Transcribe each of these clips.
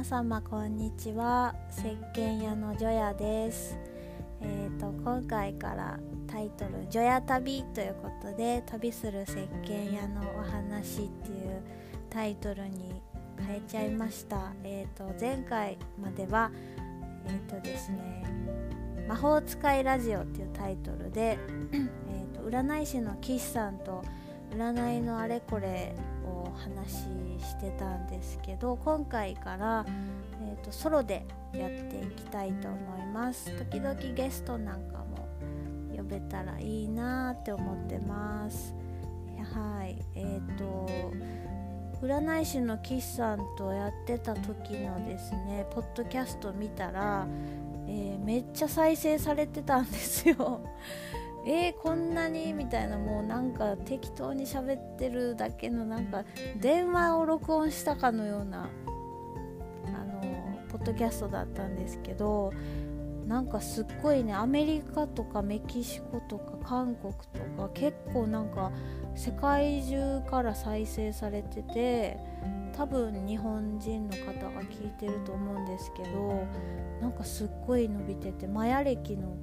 皆様こんにちは。石鹸屋のジョヤです。えーと今回からタイトル「ジョヤ旅」ということで旅する石鹸屋のお話っていうタイトルに変えちゃいました。えーと前回まではえっ、ー、とですね「魔法使いラジオ」っていうタイトルでえと占い師の岸さんと占いのあれこれ話してたんですけど今回から、えーと、ソロでやっていきたいと思います。時々ゲストなんかも呼べたらいいなって思ってます。はいえっ、ー、と占い師の岸さんとやってた時のですねポッドキャスト見たら、えー、めっちゃ再生されてたんですよ。えー、こんなにみたいなもうなんか適当に喋ってるだけのなんか電話を録音したかのようなあのポッドキャストだったんですけどなんかすっごいねアメリカとかメキシコとか韓国とか結構なんか世界中から再生されてて多分日本人の方が聞いてると思うんですけどなんかすっごい伸びててマヤ歴の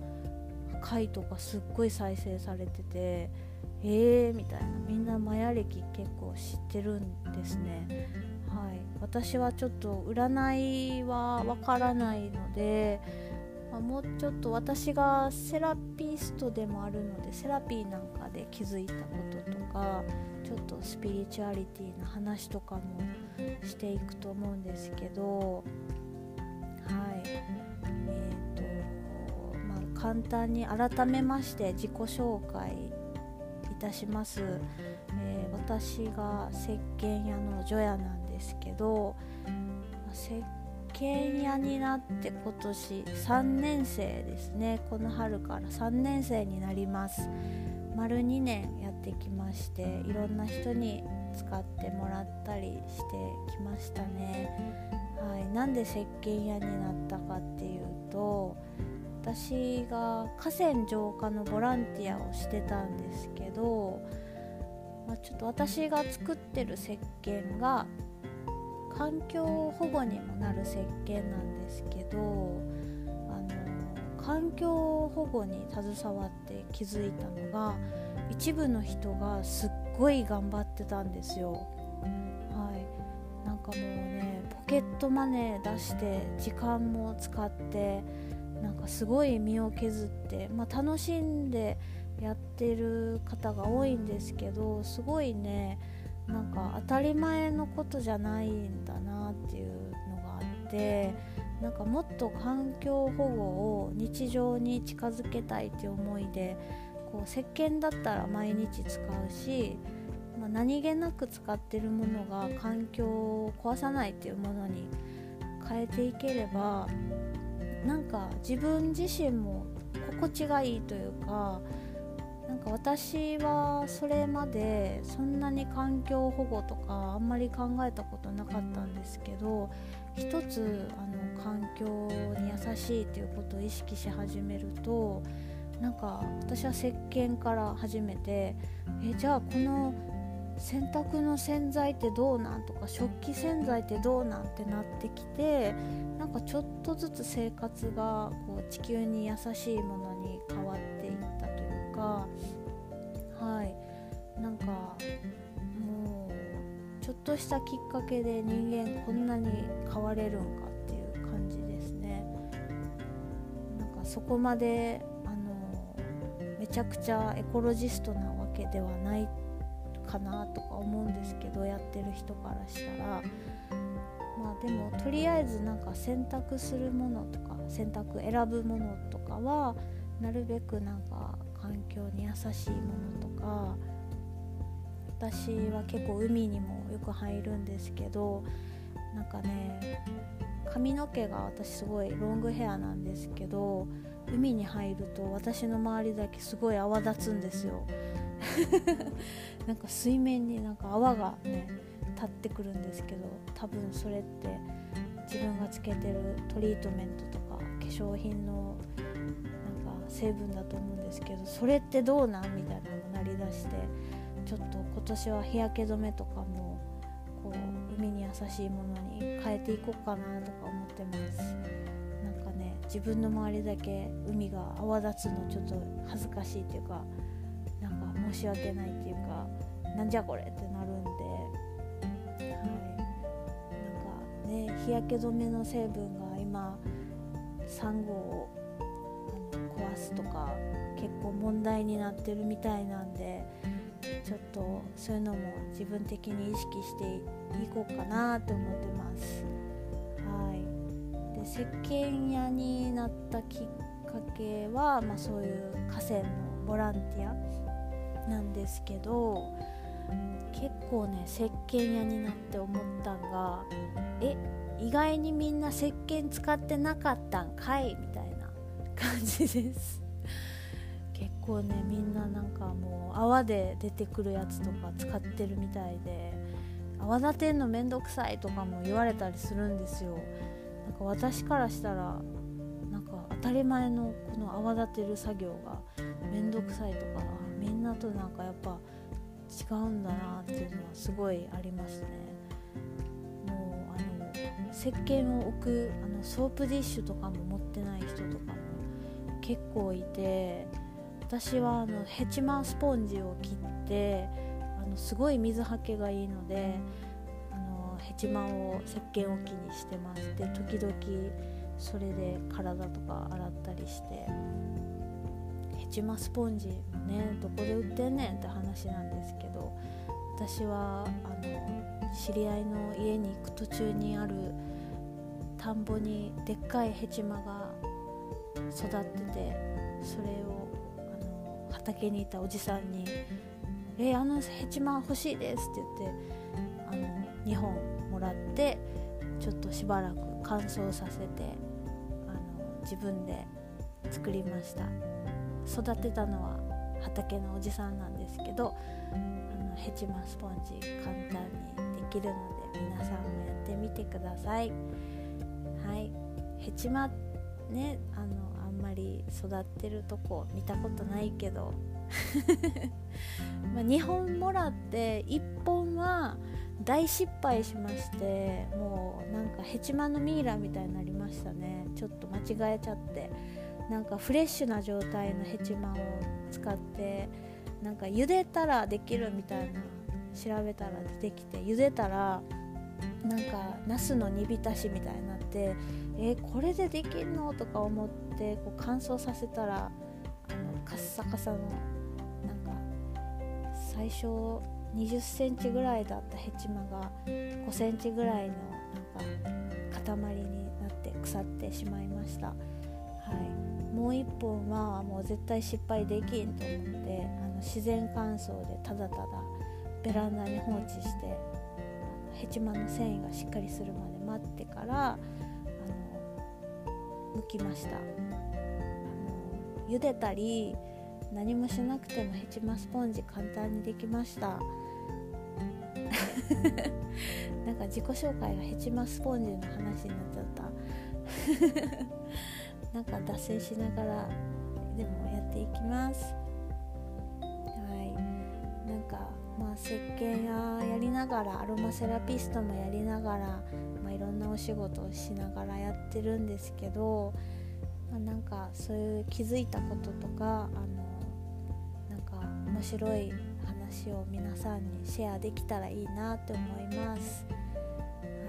回とかすっごい再生されててえーみたいな。みんなマヤ歴結構知ってるんですね。はい。私はちょっと占いはわからないので、まあ、もうちょっと私がセラピストでもあるのでセラピーなんかで気づいたこととかちょっとスピリチュアリティな話とかもしていくと思うんですけどはい。簡単に改めまして自己紹介いたします、えー、私が石鹸屋の除夜なんですけど石鹸屋になって今年3年生ですね。この春から3年生になります。丸2年やってきましていろんな人に使ってもらったりしてきましたね。はい、なんで石鹸屋になったかっていうと私が河川浄化のボランティアをしてたんですけど、まあ、ちょっと私が作ってる石鹸が環境保護にもなる石鹸なんですけどあの環境保護に携わって気づいたのが一部の人がすっごい頑張ってたんですよ。はい、なんかもうねポケットマネー出して時間も使ってなんかすごい身を削って、まあ、楽しんでやってる方が多いんですけどすごいねなんか当たり前のことじゃないんだなっていうのがあってなんかもっと環境保護を日常に近づけたいっていう思いでこう石鹸だったら毎日使うし、まあ、何気なく使ってるものが環境を壊さないっていうものに変えていければなんか自分自身も心地がいいというかなんか私はそれまでそんなに環境保護とかあんまり考えたことなかったんですけど一つあの環境に優しいっていうことを意識し始めるとなんか私は石鹸から始めてえじゃあこの洗濯の洗剤ってどうなんとか食器洗剤ってどうなんってなってきてなんかちょっとずつ生活がこう地球に優しいものに変わっていったというかはい。なんかもうちょっとしたきっかけで人間こんなに変われるんかっていう感じですね。なんかそこまであのめちゃくちゃエコロジストなわけではないかなとか思うんですけどやってる人からしたら。まあでもとりあえずなんか選択するものとか選択選ぶものとかはなるべくなんか環境に優しいものとか私は結構海にもよく入るんですけどなんかね髪の毛が私すごいロングヘアなんですけど海に入ると私の周りだけすごい泡立つんですよ。なんか水面になんか泡がね立ってくるんですけど多分それって自分がつけてるトリートメントとか化粧品のなんか成分だと思うんですけどそれってどうなんみたいなのが鳴り出してちょっと今年は日焼け止めとかもこう海に優しいものに変えていこうかなとか思ってます。なんかね自分の周りだけ海が泡立つのちょっと恥ずかしいっていうか申し訳ないっていうかなんじゃこれってなるんではいなんかね日焼け止めの成分が今サンゴを壊すとか結構問題になってるみたいなんでちょっとそういうのも自分的に意識していこうかなと思ってます。はい、で石鹸屋になったきっかけは、まあ、そういう河川のボランティアなんですけど結構ね石鹸屋になって思ったんがえ意外にみんな石鹸使ってなかったんかいみたいな感じです。結構ねみんななんかもう泡で出てくるやつとか使ってるみたいで泡立てんのめんどくさいとかも言われたりするんですよ。なんか私からしたらなんか当たり前のこの泡立てる作業がめんどくさいとかみんなとなんかやっぱ違うんだなっていうのはすごいありますね。もうあの石鹸を置くあのソープディッシュとかも持ってない人とかも結構いて私はあのヘチマスポンジを切ってあのすごい水はけがいいのであのヘチマを石鹸置きにしてます。で時々それで体とか洗ったりして。ヘチマスポンジもねどこで売ってんねんって話なんですけど私はあの知り合いの家に行く途中にある田んぼにでっかいヘチマが育っててそれをあの畑にいたおじさんに「え、あのヘチマ欲しいです」って言ってあの2本もらってちょっとしばらく乾燥させてあの自分で作りました。育てたのは畑のおじさんなんですけどあのヘチマスポンジ簡単にできるので皆さんもやってみてください。はい。ヘチマねあのあんまり育ってるとこ見たことないけど。ま2本もらって1本は大失敗しましてもうなんかヘチマのミイラみたいになりましたね。ちょっと間違えちゃって。なんかフレッシュな状態のヘチマを使ってなんか茹でたらできるみたいな調べたら出てきて茹でたらなんかナスの煮浸しみたいになってえー、これでできんの？とか思ってこう乾燥させたらあのカッサカサのなんか最初20センチぐらいだったヘチマが5センチぐらいのなんか塊になって腐ってしまいました、はい、もう1本はもう絶対失敗できんと思ってあの自然乾燥でただただベランダに放置してヘチマの繊維がしっかりするまで待ってからあの剥きました。あの茹でたり何もしなくてもヘチマスポンジ簡単にできました。なんか自己紹介がヘチマスポンジの話になっちゃった。なんか脱線しながらでもやっていきます。はい。なんかまあ石鹸ややりながらアロマセラピストもやりながらまあいろんなお仕事をしながらやってるんですけど、まあ、なんかそういう気づいたこととかあのなんか面白い話を皆さんにシェアできたらいいなって思います。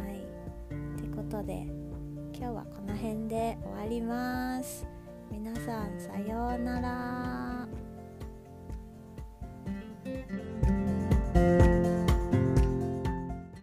はい、ってことで今日はこの辺で終わります。皆さんさようなら。